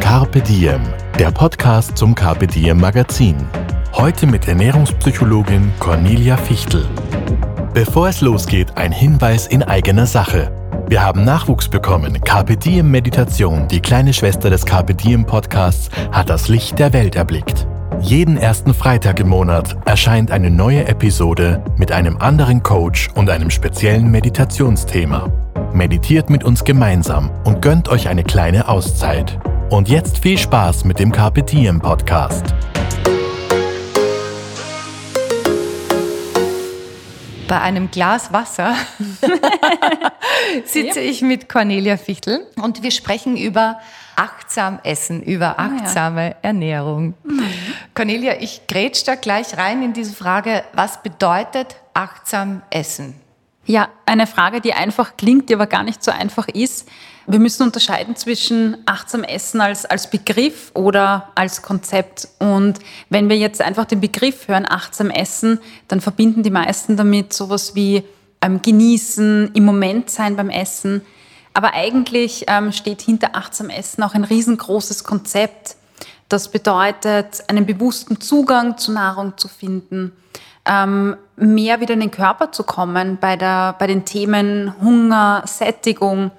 Carpe Diem, der Podcast zum Carpe Diem Magazin. Heute mit Ernährungspsychologin Cornelia Fichtel. Bevor es losgeht, ein Hinweis in eigener Sache. Wir haben Nachwuchs bekommen. Carpe Diem Meditation, die kleine Schwester des Carpe Diem Podcasts, hat das Licht der Welt erblickt. Jeden ersten Freitag im Monat erscheint eine neue Episode mit einem anderen Coach und einem speziellen Meditationsthema. Meditiert mit uns gemeinsam und gönnt euch eine kleine Auszeit. Und jetzt viel Spaß mit dem Carpe Diem Podcast. Bei einem Glas Wasser sitze ich mit Cornelia Fichtel und wir sprechen über achtsam Essen, über achtsame ja. Ernährung. Mhm. Cornelia, ich grätsch da gleich rein in diese Frage, was bedeutet achtsam Essen? Ja, eine Frage, die einfach klingt, die aber gar nicht so einfach ist. Wir müssen unterscheiden zwischen achtsam Essen als, als Begriff oder als Konzept. Und wenn wir jetzt einfach den Begriff hören, achtsam Essen, dann verbinden die meisten damit sowas wie ähm, genießen, im Moment sein beim Essen. Aber eigentlich ähm, steht hinter achtsam Essen auch ein riesengroßes Konzept. Das bedeutet, einen bewussten Zugang zu Nahrung zu finden, ähm, mehr wieder in den Körper zu kommen bei, der, bei den Themen Hunger, Sättigung,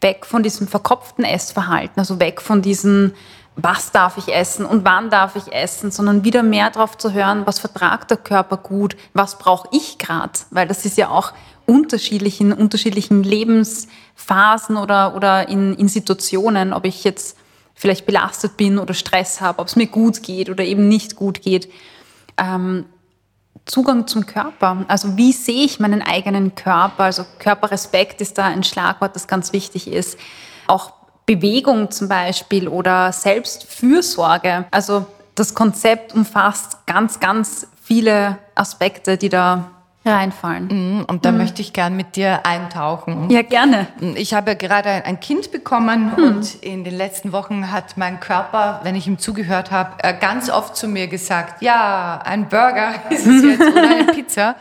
weg von diesem verkopften Essverhalten, also weg von diesen, was darf ich essen und wann darf ich essen, sondern wieder mehr darauf zu hören, was vertragt der Körper gut, was brauche ich gerade, weil das ist ja auch unterschiedlich in unterschiedlichen Lebensphasen oder, oder in, in Situationen, ob ich jetzt vielleicht belastet bin oder Stress habe, ob es mir gut geht oder eben nicht gut geht. Ähm, Zugang zum Körper. Also wie sehe ich meinen eigenen Körper? Also Körperrespekt ist da ein Schlagwort, das ganz wichtig ist. Auch Bewegung zum Beispiel oder Selbstfürsorge. Also das Konzept umfasst ganz, ganz viele Aspekte, die da reinfallen. Mhm, und da mhm. möchte ich gern mit dir eintauchen. Ja, gerne. Ich habe gerade ein Kind bekommen mhm. und in den letzten Wochen hat mein Körper, wenn ich ihm zugehört habe, äh, ganz oft zu mir gesagt, ja, ein Burger ist es jetzt oder eine Pizza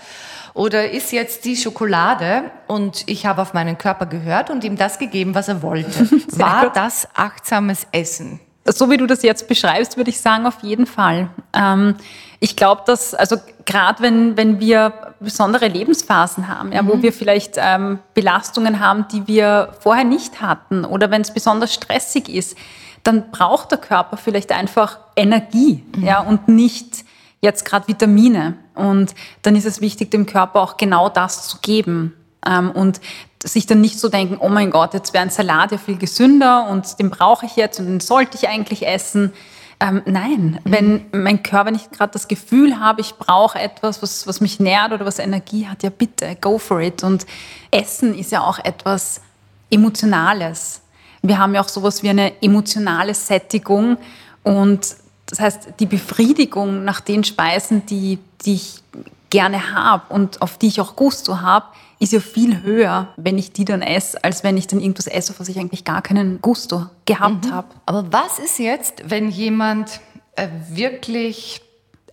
oder ist jetzt die Schokolade und ich habe auf meinen Körper gehört und ihm das gegeben, was er wollte. War das achtsames Essen? So wie du das jetzt beschreibst, würde ich sagen, auf jeden Fall. Ähm, ich glaube, dass, also gerade wenn, wenn wir besondere Lebensphasen haben, ja, mhm. wo wir vielleicht ähm, Belastungen haben, die wir vorher nicht hatten oder wenn es besonders stressig ist, dann braucht der Körper vielleicht einfach Energie mhm. ja, und nicht jetzt gerade Vitamine. Und dann ist es wichtig, dem Körper auch genau das zu geben. Ähm, und sich dann nicht so denken, oh mein Gott, jetzt wäre ein Salat ja viel gesünder und den brauche ich jetzt und den sollte ich eigentlich essen. Ähm, nein, mhm. wenn mein Körper nicht gerade das Gefühl habe, ich brauche etwas, was, was mich nährt oder was Energie hat, ja bitte, go for it. Und Essen ist ja auch etwas Emotionales. Wir haben ja auch sowas wie eine emotionale Sättigung und das heißt, die Befriedigung nach den Speisen, die, die ich gerne habe und auf die ich auch Gusto habe, ist ja viel höher, wenn ich die dann esse, als wenn ich dann irgendwas esse, auf was ich eigentlich gar keinen Gusto gehabt mhm. habe. Aber was ist jetzt, wenn jemand äh, wirklich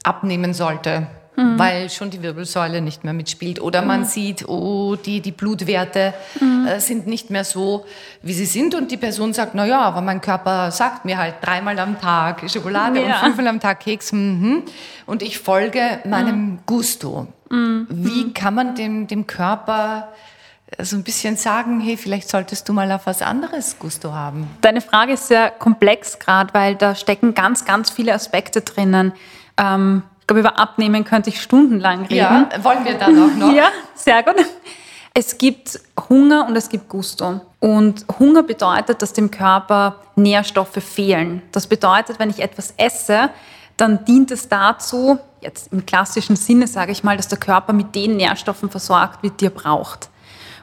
abnehmen sollte? Mhm. Weil schon die Wirbelsäule nicht mehr mitspielt. Oder man mhm. sieht, oh, die, die Blutwerte mhm. äh, sind nicht mehr so, wie sie sind. Und die Person sagt, na ja, aber mein Körper sagt mir halt dreimal am Tag Schokolade ja. und fünfmal am Tag Keks. Mhm. Und ich folge meinem mhm. Gusto. Mhm. Wie kann man dem, dem Körper so ein bisschen sagen, hey, vielleicht solltest du mal auf was anderes Gusto haben? Deine Frage ist sehr komplex gerade, weil da stecken ganz, ganz viele Aspekte drinnen. Ähm, ich glaube, über Abnehmen könnte ich stundenlang reden. Ja, wollen wir dann auch noch? ja, sehr gut. Es gibt Hunger und es gibt Gusto. Und Hunger bedeutet, dass dem Körper Nährstoffe fehlen. Das bedeutet, wenn ich etwas esse, dann dient es dazu, jetzt im klassischen Sinne sage ich mal, dass der Körper mit den Nährstoffen versorgt wird, die er braucht.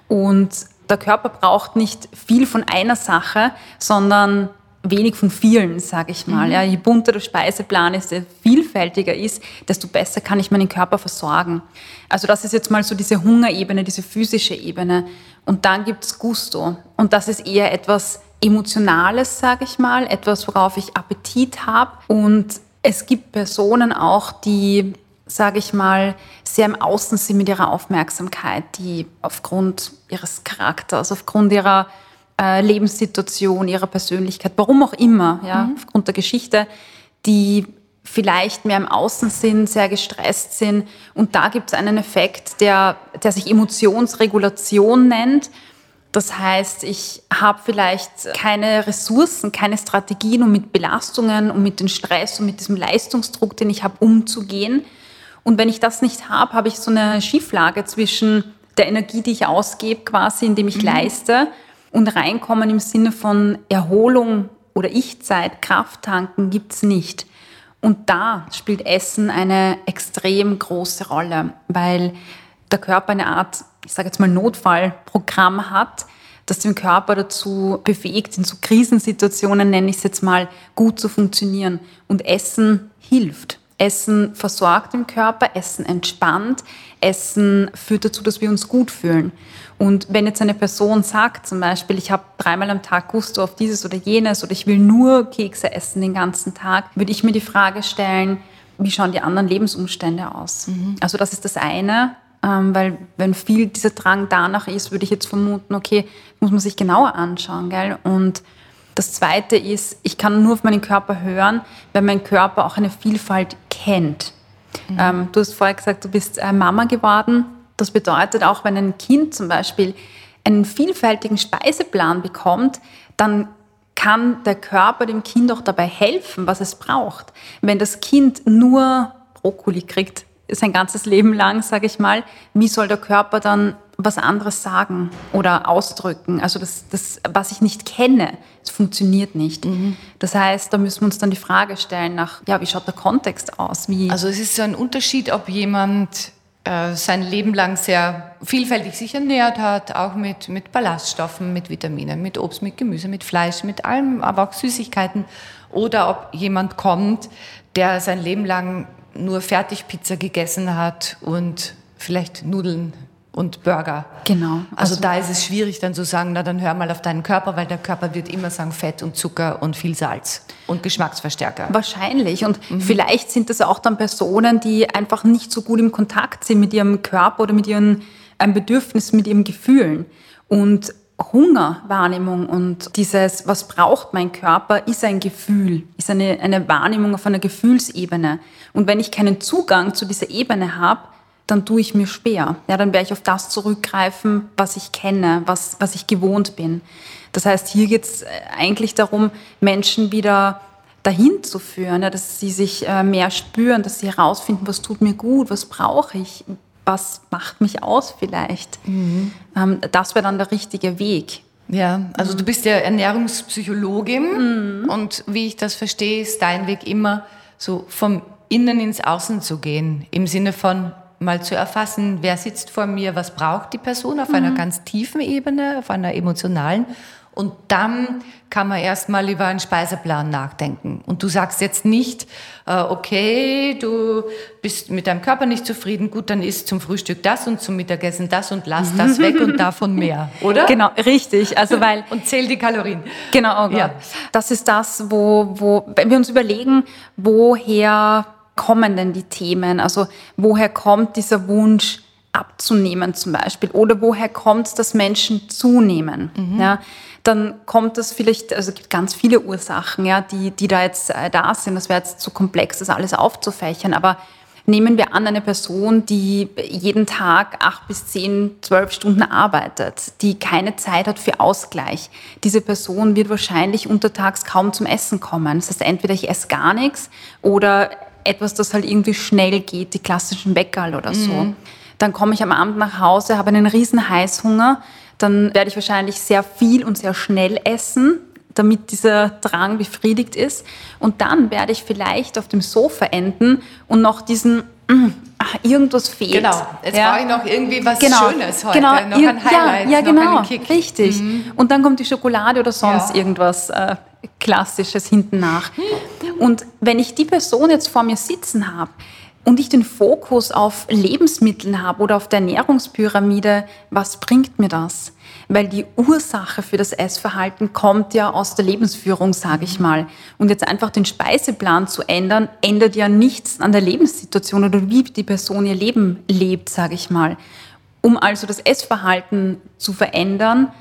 Und der Körper braucht nicht viel von einer Sache, sondern wenig von vielen, sage ich mal. Mhm. Ja, je bunter der Speiseplan ist, je vielfältiger ist, desto besser kann ich meinen Körper versorgen. Also das ist jetzt mal so diese Hungerebene, diese physische Ebene. Und dann gibt es Gusto. Und das ist eher etwas Emotionales, sage ich mal, etwas, worauf ich Appetit habe. Und es gibt Personen auch, die, sage ich mal, sehr im Außen sind mit ihrer Aufmerksamkeit, die aufgrund ihres Charakters, aufgrund ihrer äh, Lebenssituation, ihrer Persönlichkeit, warum auch immer, ja, mhm. aufgrund der Geschichte, die vielleicht mehr im Außen sind, sehr gestresst sind. Und da gibt es einen Effekt, der, der sich Emotionsregulation nennt. Das heißt, ich habe vielleicht keine Ressourcen, keine Strategien, um mit Belastungen, um mit dem Stress und mit diesem Leistungsdruck, den ich habe, umzugehen. Und wenn ich das nicht habe, habe ich so eine Schieflage zwischen der Energie, die ich ausgebe, quasi, indem ich mhm. leiste, und reinkommen im Sinne von Erholung oder Ich-Zeit, Kraft tanken, gibt es nicht. Und da spielt Essen eine extrem große Rolle, weil der Körper eine Art, ich sage jetzt mal, Notfallprogramm hat, das den Körper dazu befähigt, in so Krisensituationen, nenne ich es jetzt mal, gut zu funktionieren. Und Essen hilft. Essen versorgt den Körper, Essen entspannt, Essen führt dazu, dass wir uns gut fühlen. Und wenn jetzt eine Person sagt, zum Beispiel, ich habe dreimal am Tag Gusto auf dieses oder jenes oder ich will nur Kekse essen den ganzen Tag, würde ich mir die Frage stellen, wie schauen die anderen Lebensumstände aus? Mhm. Also das ist das eine, ähm, weil wenn viel dieser Drang danach ist, würde ich jetzt vermuten, okay, muss man sich genauer anschauen, gell? Und das zweite ist, ich kann nur auf meinen Körper hören, wenn mein Körper auch eine Vielfalt kennt. Mhm. Ähm, du hast vorher gesagt, du bist äh, Mama geworden. Das bedeutet auch, wenn ein Kind zum Beispiel einen vielfältigen Speiseplan bekommt, dann kann der Körper dem Kind auch dabei helfen, was es braucht. Wenn das Kind nur Brokkoli kriegt, sein ganzes Leben lang, sage ich mal, wie soll der Körper dann was anderes sagen oder ausdrücken? Also das, das was ich nicht kenne, das funktioniert nicht. Mhm. Das heißt, da müssen wir uns dann die Frage stellen nach, ja, wie schaut der Kontext aus? Wie also es ist so ein Unterschied, ob jemand äh, sein Leben lang sehr vielfältig sich ernährt hat, auch mit, mit Ballaststoffen, mit Vitaminen, mit Obst, mit Gemüse, mit Fleisch, mit allem, aber auch Süßigkeiten. Oder ob jemand kommt, der sein Leben lang nur Fertigpizza gegessen hat und vielleicht Nudeln und Burger. Genau. Also, also, da ist es schwierig dann zu sagen, na dann hör mal auf deinen Körper, weil der Körper wird immer sagen Fett und Zucker und viel Salz und Geschmacksverstärker. Wahrscheinlich. Und mhm. vielleicht sind das auch dann Personen, die einfach nicht so gut im Kontakt sind mit ihrem Körper oder mit ihren ähm, Bedürfnissen, mit ihren Gefühlen. Und Hungerwahrnehmung und dieses, was braucht mein Körper, ist ein Gefühl, ist eine, eine Wahrnehmung auf einer Gefühlsebene. Und wenn ich keinen Zugang zu dieser Ebene habe, dann tue ich mir schwer. Ja, dann werde ich auf das zurückgreifen, was ich kenne, was, was ich gewohnt bin. Das heißt, hier geht es äh, eigentlich darum, Menschen wieder dahin zu führen, ja, dass sie sich äh, mehr spüren, dass sie herausfinden, was tut mir gut, was brauche ich, was macht mich aus vielleicht. Mhm. Ähm, das wäre dann der richtige Weg. Ja, also mhm. du bist ja Ernährungspsychologin mhm. und wie ich das verstehe, ist dein Weg immer so vom Innen ins Außen zu gehen, im Sinne von mal zu erfassen, wer sitzt vor mir, was braucht die Person auf mhm. einer ganz tiefen Ebene, auf einer emotionalen. Und dann kann man erstmal über einen Speiseplan nachdenken. Und du sagst jetzt nicht, äh, okay, du bist mit deinem Körper nicht zufrieden, gut, dann isst zum Frühstück das und zum Mittagessen das und lass das weg und davon mehr, oder? Genau, richtig. Also weil und zähl die Kalorien. Genau, oh ja. Das ist das, wo, wo, wenn wir uns überlegen, woher kommen denn die Themen? Also woher kommt dieser Wunsch abzunehmen zum Beispiel? Oder woher kommt es, dass Menschen zunehmen? Mhm. Ja, dann kommt das vielleicht, also es gibt ganz viele Ursachen, ja, die, die da jetzt äh, da sind. Das wäre jetzt zu komplex, das alles aufzufächern. Aber nehmen wir an, eine Person, die jeden Tag acht bis zehn, zwölf Stunden arbeitet, die keine Zeit hat für Ausgleich. Diese Person wird wahrscheinlich untertags kaum zum Essen kommen. Das heißt, entweder ich esse gar nichts oder etwas, das halt irgendwie schnell geht, die klassischen Bäckerl oder so. Mhm. Dann komme ich am Abend nach Hause, habe einen riesen Heißhunger, dann werde ich wahrscheinlich sehr viel und sehr schnell essen, damit dieser Drang befriedigt ist. Und dann werde ich vielleicht auf dem Sofa enden und noch diesen mm, ach, irgendwas fehlt. Genau, jetzt ja. brauche ich noch irgendwie was genau. Schönes heute, genau. noch ein Highlight, ja, ja, genau. Richtig. Mhm. Und dann kommt die Schokolade oder sonst ja. irgendwas. Äh, Klassisches hinten nach. Und wenn ich die Person jetzt vor mir sitzen habe und ich den Fokus auf Lebensmitteln habe oder auf der Ernährungspyramide, was bringt mir das? Weil die Ursache für das Essverhalten kommt ja aus der Lebensführung, sage ich mal. Und jetzt einfach den Speiseplan zu ändern, ändert ja nichts an der Lebenssituation oder wie die Person ihr Leben lebt, sage ich mal. Um also das Essverhalten zu verändern,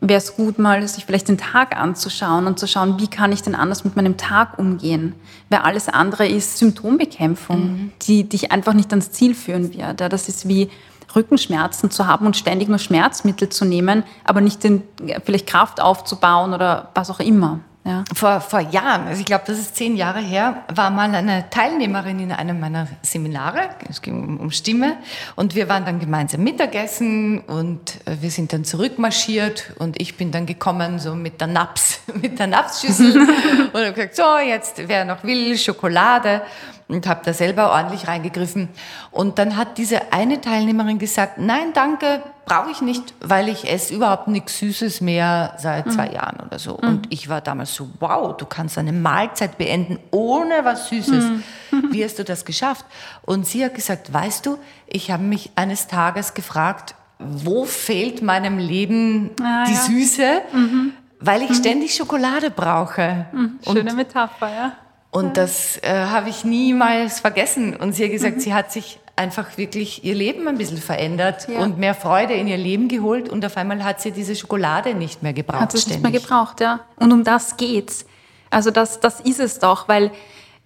wäre es gut, mal sich vielleicht den Tag anzuschauen und zu schauen, wie kann ich denn anders mit meinem Tag umgehen. Weil alles andere ist Symptombekämpfung, mhm. die dich einfach nicht ans Ziel führen wird. Das ist wie Rückenschmerzen zu haben und ständig nur Schmerzmittel zu nehmen, aber nicht den, vielleicht Kraft aufzubauen oder was auch immer. Ja. Vor, vor Jahren, also ich glaube, das ist zehn Jahre her, war mal eine Teilnehmerin in einem meiner Seminare, es ging um, um Stimme, und wir waren dann gemeinsam Mittagessen und äh, wir sind dann zurückmarschiert und ich bin dann gekommen so mit der Naps, mit der Napsschüssel und habe gesagt, so, jetzt, wer noch will, Schokolade und habe da selber ordentlich reingegriffen. Und dann hat diese eine Teilnehmerin gesagt, nein, danke, brauche ich nicht, weil ich esse überhaupt nichts Süßes mehr seit mhm. zwei Jahren oder so. Mhm. Und ich war damals so, wow, du kannst eine Mahlzeit beenden ohne was Süßes. Mhm. Wie hast du das geschafft? Und sie hat gesagt, weißt du, ich habe mich eines Tages gefragt, wo fehlt meinem Leben ah, die ja. Süße? Mhm. Weil ich mhm. ständig Schokolade brauche. Mhm. Schöne Metapher, ja. Und das äh, habe ich niemals vergessen. Und sie hat gesagt, sie hat sich einfach wirklich ihr Leben ein bisschen verändert ja. und mehr Freude in ihr Leben geholt. Und auf einmal hat sie diese Schokolade nicht mehr gebraucht. Hat sie nicht mehr gebraucht, ja. Und um das geht's. Also das, das ist es doch, weil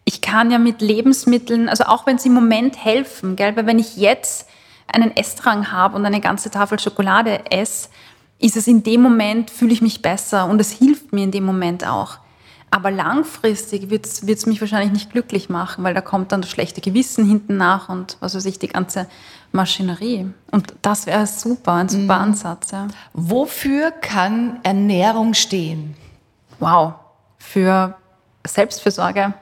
ich kann ja mit Lebensmitteln, also auch wenn sie im Moment helfen, gell, weil wenn ich jetzt einen Essdrang habe und eine ganze Tafel Schokolade esse, ist es in dem Moment, fühle ich mich besser und es hilft mir in dem Moment auch. Aber langfristig wird es mich wahrscheinlich nicht glücklich machen, weil da kommt dann das schlechte Gewissen hinten nach und was weiß ich, die ganze Maschinerie. Und das wäre super, ein super mhm. Ansatz. Ja. Wofür kann Ernährung stehen? Wow, für Selbstfürsorge.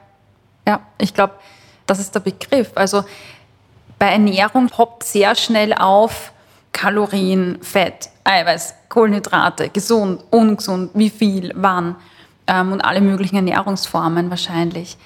Ja, ich glaube, das ist der Begriff. Also bei Ernährung poppt sehr schnell auf Kalorien, Fett, Eiweiß, Kohlenhydrate, gesund, ungesund, wie viel, wann ähm, und alle möglichen Ernährungsformen wahrscheinlich.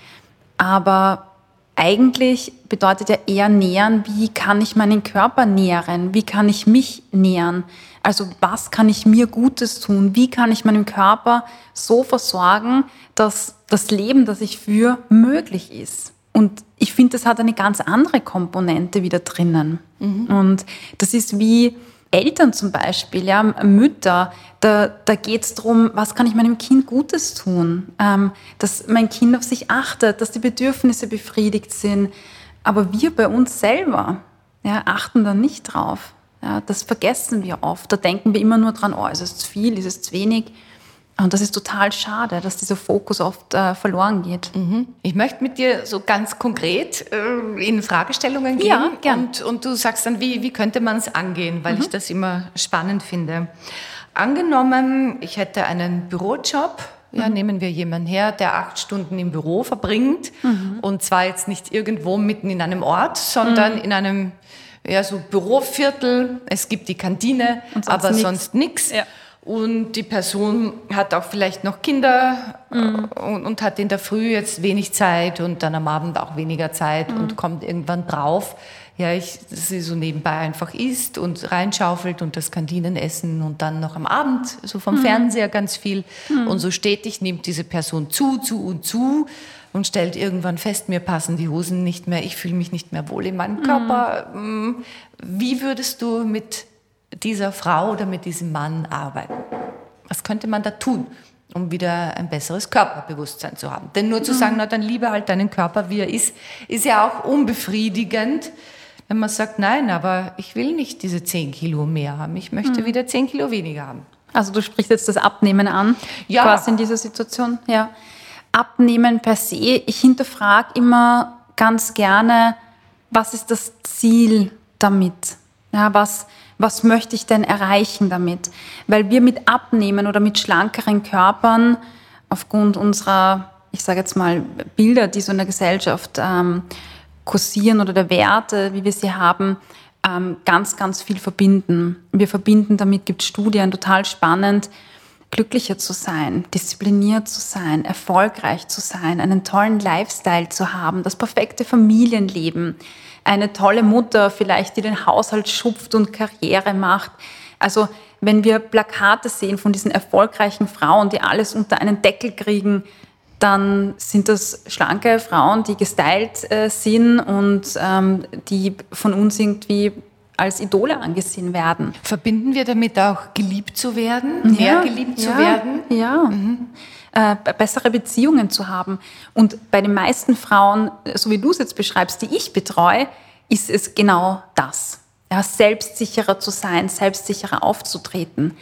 Aber eigentlich bedeutet ja eher nähern, wie kann ich meinen Körper nähren, wie kann ich mich nähren. Also was kann ich mir Gutes tun, wie kann ich meinem Körper so versorgen, dass das Leben, das ich führe, möglich ist. Und ich finde, das hat eine ganz andere Komponente wieder drinnen. Mhm. Und das ist wie, Eltern zum Beispiel, ja, Mütter, da, da geht es darum, was kann ich meinem Kind Gutes tun, ähm, dass mein Kind auf sich achtet, dass die Bedürfnisse befriedigt sind. Aber wir bei uns selber ja, achten da nicht drauf. Ja, das vergessen wir oft. Da denken wir immer nur dran, oh, ist es zu viel, ist es zu wenig. Und das ist total schade, dass dieser Fokus oft äh, verloren geht. Mhm. Ich möchte mit dir so ganz konkret äh, in Fragestellungen gehen. Ja, gern. Und, und du sagst dann, wie, wie könnte man es angehen, weil mhm. ich das immer spannend finde. Angenommen, ich hätte einen Bürojob, ja, mhm. nehmen wir jemanden her, der acht Stunden im Büro verbringt mhm. und zwar jetzt nicht irgendwo mitten in einem Ort, sondern mhm. in einem ja, so Büroviertel. Es gibt die Kantine, sonst aber nix. sonst nichts. Ja. Und die Person hat auch vielleicht noch Kinder mhm. und, und, hat in der Früh jetzt wenig Zeit und dann am Abend auch weniger Zeit mhm. und kommt irgendwann drauf, ja, ich, dass sie so nebenbei einfach isst und reinschaufelt und das Kantinenessen und dann noch am Abend so vom mhm. Fernseher ganz viel. Mhm. Und so stetig nimmt diese Person zu, zu und zu und stellt irgendwann fest, mir passen die Hosen nicht mehr, ich fühle mich nicht mehr wohl in meinem mhm. Körper. Mm, wie würdest du mit dieser Frau oder mit diesem Mann arbeiten? Was könnte man da tun, um wieder ein besseres Körperbewusstsein zu haben? Denn nur zu mhm. sagen, na dann liebe halt deinen Körper, wie er ist, ist ja auch unbefriedigend. Wenn man sagt, nein, aber ich will nicht diese 10 Kilo mehr haben, ich möchte mhm. wieder 10 Kilo weniger haben. Also du sprichst jetzt das Abnehmen an, ja. quasi in dieser Situation. Ja. Abnehmen per se, ich hinterfrage immer ganz gerne, was ist das Ziel damit? Ja, was, was möchte ich denn erreichen damit? Weil wir mit Abnehmen oder mit schlankeren Körpern aufgrund unserer, ich sage jetzt mal, Bilder, die so in der Gesellschaft ähm, kursieren oder der Werte, wie wir sie haben, ähm, ganz, ganz viel verbinden. Wir verbinden damit, gibt Studien, total spannend, glücklicher zu sein, diszipliniert zu sein, erfolgreich zu sein, einen tollen Lifestyle zu haben, das perfekte Familienleben, eine tolle Mutter vielleicht, die den Haushalt schupft und Karriere macht. Also wenn wir Plakate sehen von diesen erfolgreichen Frauen, die alles unter einen Deckel kriegen, dann sind das schlanke Frauen, die gestylt äh, sind und ähm, die von uns irgendwie als Idole angesehen werden. Verbinden wir damit auch geliebt zu werden, mehr geliebt ja, zu werden? Ja. Mhm. Äh, bessere Beziehungen zu haben. Und bei den meisten Frauen, so wie du es jetzt beschreibst, die ich betreue, ist es genau das. Ja, selbstsicherer zu sein, selbstsicherer aufzutreten.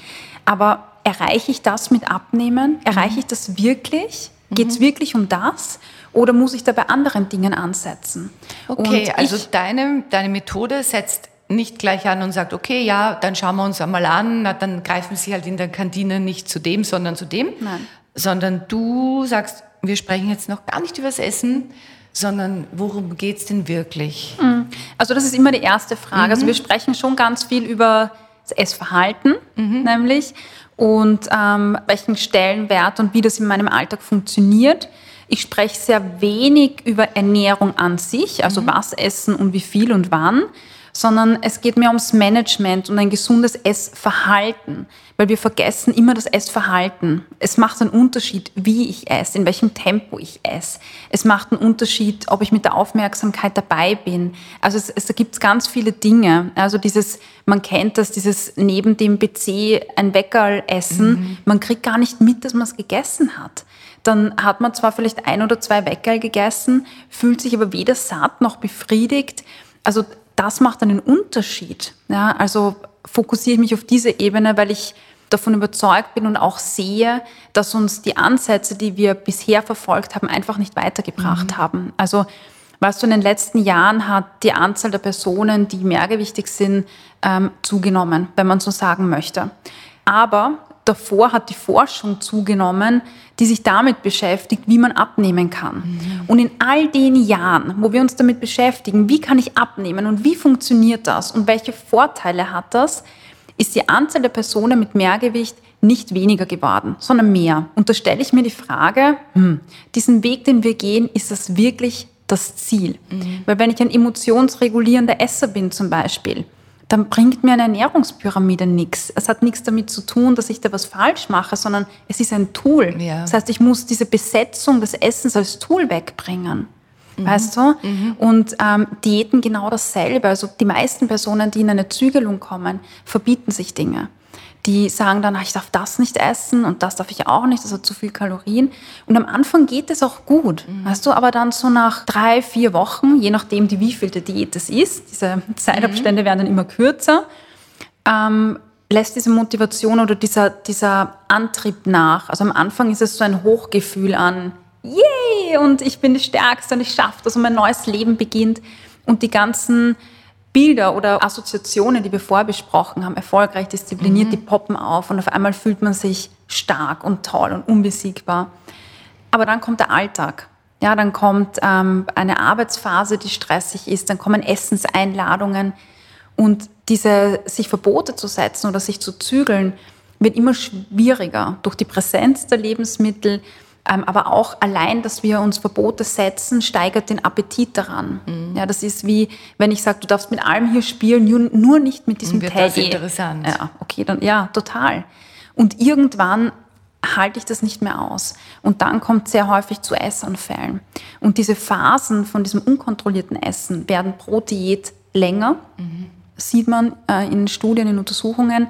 Aber erreiche ich das mit Abnehmen? Erreiche ich das wirklich? Geht es mhm. wirklich um das? Oder muss ich da bei anderen Dingen ansetzen? Okay, also deine, deine Methode setzt nicht gleich an und sagt, okay, ja, dann schauen wir uns einmal an, na, dann greifen Sie halt in der Kantine nicht zu dem, sondern zu dem, Nein. Sondern du sagst, wir sprechen jetzt noch gar nicht über das Essen, sondern worum geht es denn wirklich? Mhm. Also das ist immer die erste Frage. Mhm. Also wir sprechen schon ganz viel über das Essverhalten, mhm. nämlich, und ähm, welchen Stellenwert und wie das in meinem Alltag funktioniert. Ich spreche sehr wenig über Ernährung an sich, also mhm. was essen und wie viel und wann, sondern es geht mehr ums Management und ein gesundes Essverhalten, weil wir vergessen immer das Essverhalten. Es macht einen Unterschied, wie ich esse, in welchem Tempo ich esse. Es macht einen Unterschied, ob ich mit der Aufmerksamkeit dabei bin. Also es, es gibt ganz viele Dinge. Also dieses, man kennt das, dieses neben dem PC ein Weckerl essen, mhm. man kriegt gar nicht mit, dass man es gegessen hat dann hat man zwar vielleicht ein oder zwei Weckerl gegessen, fühlt sich aber weder satt noch befriedigt. Also das macht einen Unterschied. Ja, also fokussiere ich mich auf diese Ebene, weil ich davon überzeugt bin und auch sehe, dass uns die Ansätze, die wir bisher verfolgt haben, einfach nicht weitergebracht mhm. haben. Also weißt du, in den letzten Jahren hat die Anzahl der Personen, die mehrgewichtig sind, ähm, zugenommen, wenn man so sagen möchte. Aber davor hat die Forschung zugenommen, die sich damit beschäftigt, wie man abnehmen kann. Mhm. Und in all den Jahren, wo wir uns damit beschäftigen, wie kann ich abnehmen und wie funktioniert das und welche Vorteile hat das, ist die Anzahl der Personen mit Mehrgewicht nicht weniger geworden, sondern mehr. Und da stelle ich mir die Frage, hm, diesen Weg, den wir gehen, ist das wirklich das Ziel? Mhm. Weil wenn ich ein emotionsregulierender Esser bin zum Beispiel, dann bringt mir eine Ernährungspyramide nichts. Es hat nichts damit zu tun, dass ich da was falsch mache, sondern es ist ein Tool. Ja. Das heißt, ich muss diese Besetzung des Essens als Tool wegbringen. Mhm. Weißt du? Mhm. Und ähm, Diäten genau dasselbe. Also die meisten Personen, die in eine Zügelung kommen, verbieten sich Dinge die sagen dann, ich darf das nicht essen und das darf ich auch nicht, das hat zu viel Kalorien. Und am Anfang geht es auch gut, mhm. weißt du, aber dann so nach drei, vier Wochen, je nachdem, die wievielte Diät es ist, diese Zeitabstände mhm. werden dann immer kürzer, ähm, lässt diese Motivation oder dieser, dieser Antrieb nach. Also am Anfang ist es so ein Hochgefühl an, yay, und ich bin die Stärkste und ich schaffe das und mein neues Leben beginnt. Und die ganzen Bilder oder Assoziationen, die wir vorher besprochen haben, erfolgreich, diszipliniert, mhm. die poppen auf und auf einmal fühlt man sich stark und toll und unbesiegbar. Aber dann kommt der Alltag. Ja, dann kommt ähm, eine Arbeitsphase, die stressig ist, dann kommen Essenseinladungen und diese sich Verbote zu setzen oder sich zu zügeln, wird immer schwieriger durch die Präsenz der Lebensmittel, aber auch allein, dass wir uns Verbote setzen, steigert den Appetit daran. Mhm. Ja, das ist wie, wenn ich sage, du darfst mit allem hier spielen, nur nicht mit diesem Wird Teddy. Das interessant. Ja, okay, dann ja, total. Und irgendwann halte ich das nicht mehr aus. Und dann kommt sehr häufig zu Essanfällen. Und diese Phasen von diesem unkontrollierten Essen werden pro Diät länger, mhm. sieht man äh, in Studien, in Untersuchungen.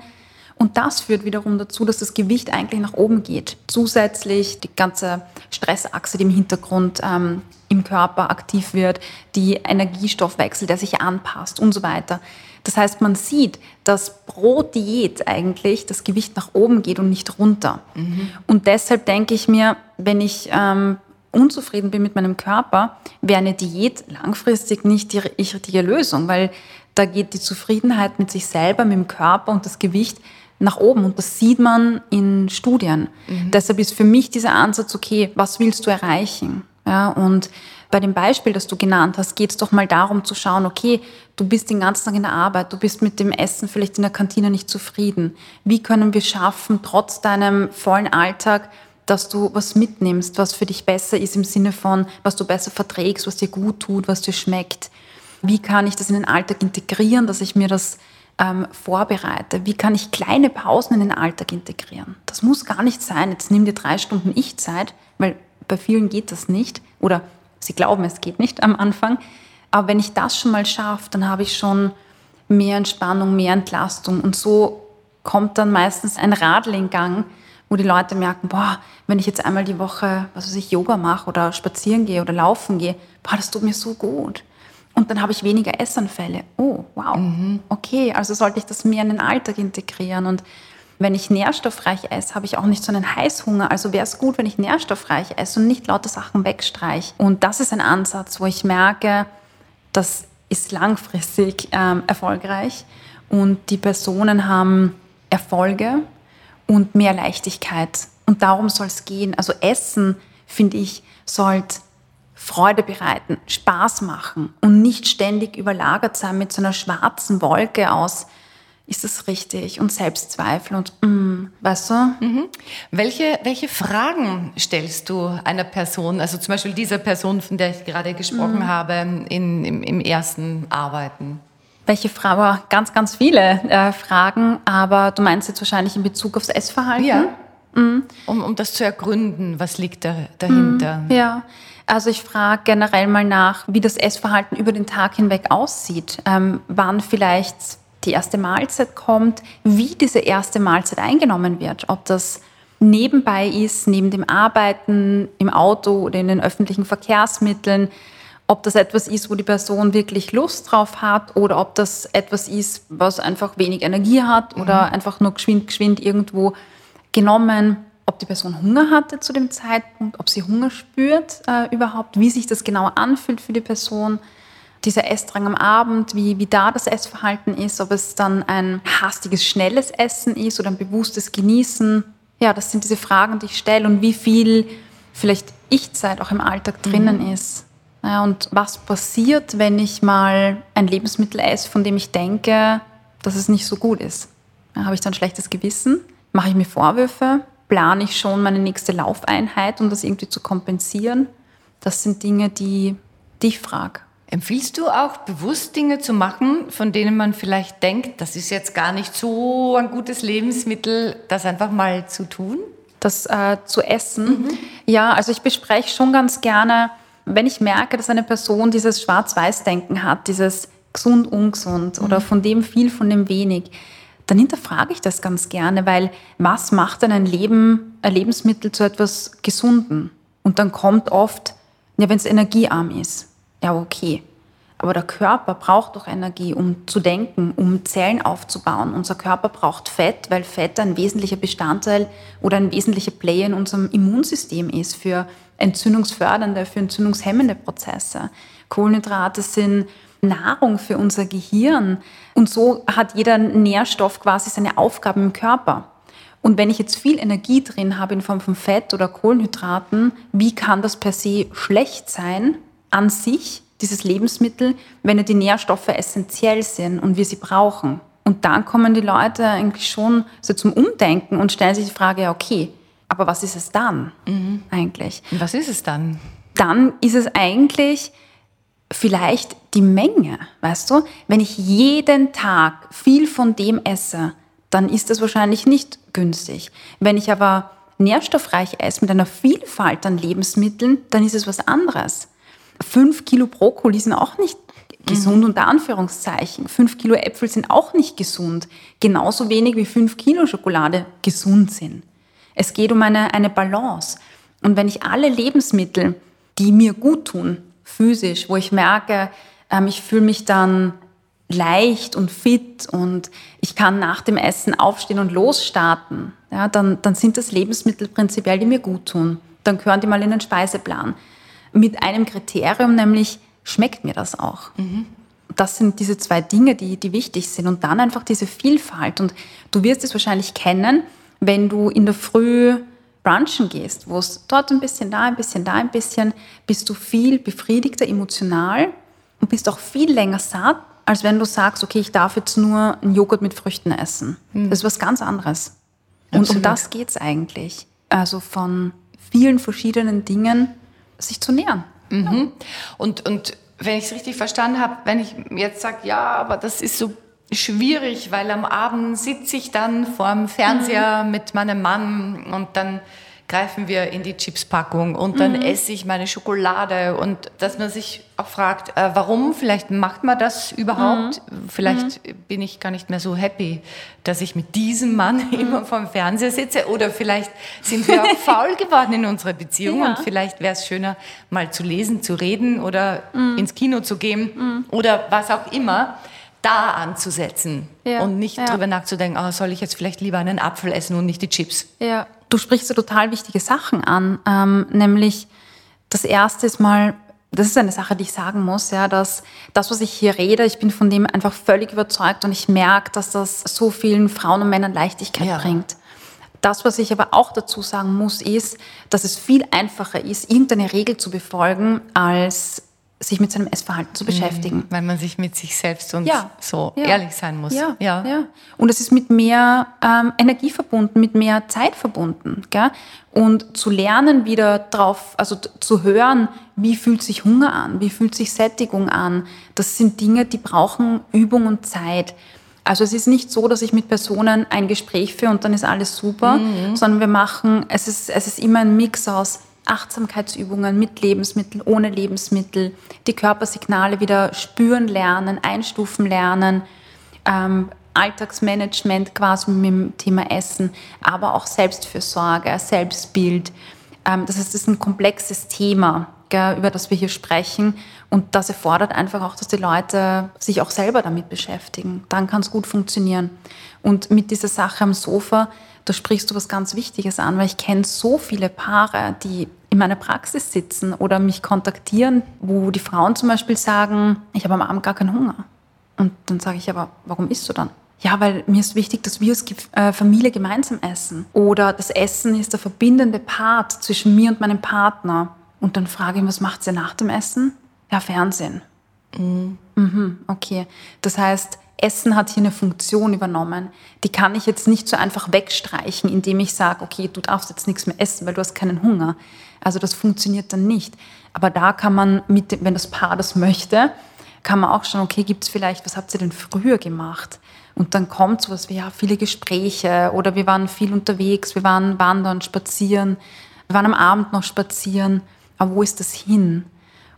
Und das führt wiederum dazu, dass das Gewicht eigentlich nach oben geht. Zusätzlich die ganze Stressachse, die im Hintergrund ähm, im Körper aktiv wird, die Energiestoffwechsel, der sich anpasst und so weiter. Das heißt, man sieht, dass pro Diät eigentlich das Gewicht nach oben geht und nicht runter. Mhm. Und deshalb denke ich mir, wenn ich ähm, unzufrieden bin mit meinem Körper, wäre eine Diät langfristig nicht die richtige Lösung, weil da geht die Zufriedenheit mit sich selber, mit dem Körper und das Gewicht nach oben und das sieht man in Studien. Mhm. Deshalb ist für mich dieser Ansatz, okay, was willst du erreichen? Ja, und bei dem Beispiel, das du genannt hast, geht es doch mal darum zu schauen, okay, du bist den ganzen Tag in der Arbeit, du bist mit dem Essen vielleicht in der Kantine nicht zufrieden. Wie können wir schaffen, trotz deinem vollen Alltag, dass du was mitnimmst, was für dich besser ist im Sinne von, was du besser verträgst, was dir gut tut, was dir schmeckt. Wie kann ich das in den Alltag integrieren, dass ich mir das ähm, vorbereite? Wie kann ich kleine Pausen in den Alltag integrieren? Das muss gar nicht sein, jetzt nimm dir drei Stunden Ich-Zeit, weil bei vielen geht das nicht oder sie glauben, es geht nicht am Anfang. Aber wenn ich das schon mal schaffe, dann habe ich schon mehr Entspannung, mehr Entlastung. Und so kommt dann meistens ein Radl in Gang, wo die Leute merken, boah, wenn ich jetzt einmal die Woche, was weiß ich, Yoga mache oder spazieren gehe oder laufen gehe, boah, das tut mir so gut. Und dann habe ich weniger Essanfälle. Oh, wow. Mhm. Okay, also sollte ich das mehr in den Alltag integrieren. Und wenn ich nährstoffreich esse, habe ich auch nicht so einen Heißhunger. Also wäre es gut, wenn ich nährstoffreich esse und nicht lauter Sachen wegstreiche. Und das ist ein Ansatz, wo ich merke, das ist langfristig ähm, erfolgreich und die Personen haben Erfolge und mehr Leichtigkeit. Und darum soll es gehen. Also Essen, finde ich, sollte Freude bereiten, Spaß machen und nicht ständig überlagert sein mit so einer schwarzen Wolke aus ist es richtig und Selbstzweifel und mm, weißt du? Mhm. Welche, welche Fragen stellst du einer Person, also zum Beispiel dieser Person, von der ich gerade gesprochen mhm. habe, in, im, im, ersten Arbeiten? Welche Fragen? Ganz, ganz viele äh, Fragen, aber du meinst jetzt wahrscheinlich in Bezug aufs Essverhalten? Ja. Mhm. Um, um das zu ergründen, was liegt da, dahinter? Mhm. Ja. Also ich frage generell mal nach, wie das Essverhalten über den Tag hinweg aussieht. Ähm, wann vielleicht die erste Mahlzeit kommt, wie diese erste Mahlzeit eingenommen wird. Ob das nebenbei ist, neben dem Arbeiten, im Auto oder in den öffentlichen Verkehrsmitteln, ob das etwas ist, wo die Person wirklich Lust drauf hat oder ob das etwas ist, was einfach wenig Energie hat oder mhm. einfach nur geschwind, geschwind irgendwo genommen, ob die Person Hunger hatte zu dem Zeitpunkt, ob sie Hunger spürt äh, überhaupt, wie sich das genau anfühlt für die Person dieser Essdrang am Abend, wie, wie da das Essverhalten ist, ob es dann ein hastiges, schnelles Essen ist oder ein bewusstes Genießen. Ja, das sind diese Fragen, die ich stelle und wie viel vielleicht Ich-Zeit auch im Alltag drinnen mhm. ist. Ja, und was passiert, wenn ich mal ein Lebensmittel esse, von dem ich denke, dass es nicht so gut ist? Ja, Habe ich dann schlechtes Gewissen? Mache ich mir Vorwürfe? Plane ich schon meine nächste Laufeinheit, um das irgendwie zu kompensieren? Das sind Dinge, die, die ich frage. Empfiehlst du auch bewusst Dinge zu machen, von denen man vielleicht denkt, das ist jetzt gar nicht so ein gutes Lebensmittel, das einfach mal zu tun? Das äh, zu essen? Mhm. Ja, also ich bespreche schon ganz gerne, wenn ich merke, dass eine Person dieses Schwarz-Weiß-Denken hat, dieses gesund, ungesund mhm. oder von dem viel, von dem wenig, dann hinterfrage ich das ganz gerne, weil was macht denn ein Leben, ein Lebensmittel zu etwas Gesunden? Und dann kommt oft, ja, wenn es energiearm ist ja, okay. Aber der Körper braucht doch Energie, um zu denken, um Zellen aufzubauen. Unser Körper braucht Fett, weil Fett ein wesentlicher Bestandteil oder ein wesentlicher Player in unserem Immunsystem ist für entzündungsfördernde, für entzündungshemmende Prozesse. Kohlenhydrate sind Nahrung für unser Gehirn. Und so hat jeder Nährstoff quasi seine Aufgaben im Körper. Und wenn ich jetzt viel Energie drin habe in Form von Fett oder Kohlenhydraten, wie kann das per se schlecht sein? an sich, dieses Lebensmittel, wenn ja die Nährstoffe essentiell sind und wir sie brauchen. Und dann kommen die Leute eigentlich schon so zum Umdenken und stellen sich die Frage, ja, okay, aber was ist es dann mhm. eigentlich? Und was ist es dann? Dann ist es eigentlich vielleicht die Menge, weißt du? Wenn ich jeden Tag viel von dem esse, dann ist das wahrscheinlich nicht günstig. Wenn ich aber nährstoffreich esse mit einer Vielfalt an Lebensmitteln, dann ist es was anderes fünf Kilo Brokkoli sind auch nicht gesund, mhm. unter Anführungszeichen. Fünf Kilo Äpfel sind auch nicht gesund. Genauso wenig wie fünf Kilo Schokolade gesund sind. Es geht um eine, eine Balance. Und wenn ich alle Lebensmittel, die mir gut tun, physisch, wo ich merke, ähm, ich fühle mich dann leicht und fit und ich kann nach dem Essen aufstehen und losstarten, ja, dann, dann sind das Lebensmittel prinzipiell, die mir gut tun. Dann gehören die mal in den Speiseplan mit einem Kriterium, nämlich schmeckt mir das auch. Mhm. Das sind diese zwei Dinge, die, die wichtig sind. Und dann einfach diese Vielfalt. Und du wirst es wahrscheinlich kennen, wenn du in der Früh brunchen gehst, wo es dort ein bisschen, da ein bisschen, da ein bisschen, bist du viel befriedigter emotional und bist auch viel länger satt, als wenn du sagst, okay, ich darf jetzt nur einen Joghurt mit Früchten essen. Mhm. Das ist was ganz anderes. Und Absolut. um das geht es eigentlich. Also von vielen verschiedenen Dingen sich zu nähern. Mhm. Ja. Und, und wenn ich es richtig verstanden habe, wenn ich jetzt sage, ja, aber das ist so schwierig, weil am Abend sitze ich dann vorm Fernseher mhm. mit meinem Mann und dann greifen wir in die Chipspackung und dann mhm. esse ich meine Schokolade und dass man sich auch fragt, äh, warum? Vielleicht macht man das überhaupt. Mhm. Vielleicht mhm. bin ich gar nicht mehr so happy, dass ich mit diesem Mann mhm. immer vorm Fernseher sitze oder vielleicht sind wir auch faul geworden in unserer Beziehung ja. und vielleicht wäre es schöner, mal zu lesen, zu reden oder mhm. ins Kino zu gehen mhm. oder was auch immer da anzusetzen ja, und nicht ja. drüber nachzudenken, oh, soll ich jetzt vielleicht lieber einen Apfel essen und nicht die Chips. Ja, du sprichst so total wichtige Sachen an, ähm, nämlich das erste ist mal, das ist eine Sache, die ich sagen muss, ja, dass das, was ich hier rede, ich bin von dem einfach völlig überzeugt und ich merke, dass das so vielen Frauen und Männern Leichtigkeit ja. bringt. Das, was ich aber auch dazu sagen muss, ist, dass es viel einfacher ist, irgendeine Regel zu befolgen, als sich mit seinem Essverhalten zu beschäftigen. Mhm, weil man sich mit sich selbst und ja, so ja, ehrlich sein muss. Ja, ja, ja. Und es ist mit mehr ähm, Energie verbunden, mit mehr Zeit verbunden. Gell? Und zu lernen wieder drauf, also zu hören, wie fühlt sich Hunger an, wie fühlt sich Sättigung an, das sind Dinge, die brauchen Übung und Zeit. Also es ist nicht so, dass ich mit Personen ein Gespräch führe und dann ist alles super, mhm. sondern wir machen, es ist, es ist immer ein Mix aus Achtsamkeitsübungen mit Lebensmitteln, ohne Lebensmittel, die Körpersignale wieder spüren lernen, einstufen lernen, ähm, Alltagsmanagement quasi mit dem Thema Essen, aber auch Selbstfürsorge, Selbstbild. Ähm, das heißt, es ist ein komplexes Thema, gell, über das wir hier sprechen. Und das erfordert einfach auch, dass die Leute sich auch selber damit beschäftigen. Dann kann es gut funktionieren. Und mit dieser Sache am Sofa, da sprichst du was ganz Wichtiges an, weil ich kenne so viele Paare, die in meiner Praxis sitzen oder mich kontaktieren, wo die Frauen zum Beispiel sagen, ich habe am Abend gar keinen Hunger. Und dann sage ich aber, warum isst du dann? Ja, weil mir ist wichtig, dass wir als äh, Familie gemeinsam essen. Oder das Essen ist der verbindende Part zwischen mir und meinem Partner. Und dann frage ich, was macht sie nach dem Essen? Ja, Fernsehen. Mhm. Mhm, okay. Das heißt, Essen hat hier eine Funktion übernommen. Die kann ich jetzt nicht so einfach wegstreichen, indem ich sage, okay, du darfst jetzt nichts mehr essen, weil du hast keinen Hunger. Also das funktioniert dann nicht. Aber da kann man, mit, wenn das Paar das möchte, kann man auch schauen, okay, gibt es vielleicht, was habt ihr denn früher gemacht? Und dann kommt sowas wie, ja, viele Gespräche oder wir waren viel unterwegs, wir waren wandern, spazieren, wir waren am Abend noch spazieren. Aber wo ist das hin?